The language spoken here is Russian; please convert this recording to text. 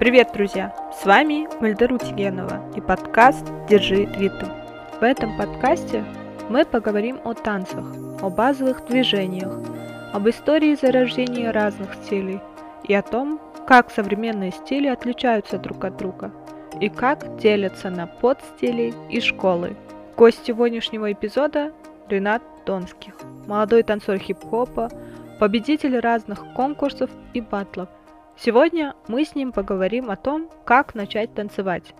Привет, друзья! С вами Мальдару Тигенова и подкаст «Держи ритм». В этом подкасте мы поговорим о танцах, о базовых движениях, об истории зарождения разных стилей и о том, как современные стили отличаются друг от друга и как делятся на подстили и школы. Гость сегодняшнего эпизода – Ренат Донских, молодой танцор хип-хопа, победитель разных конкурсов и батлов. Сегодня мы с ним поговорим о том, как начать танцевать.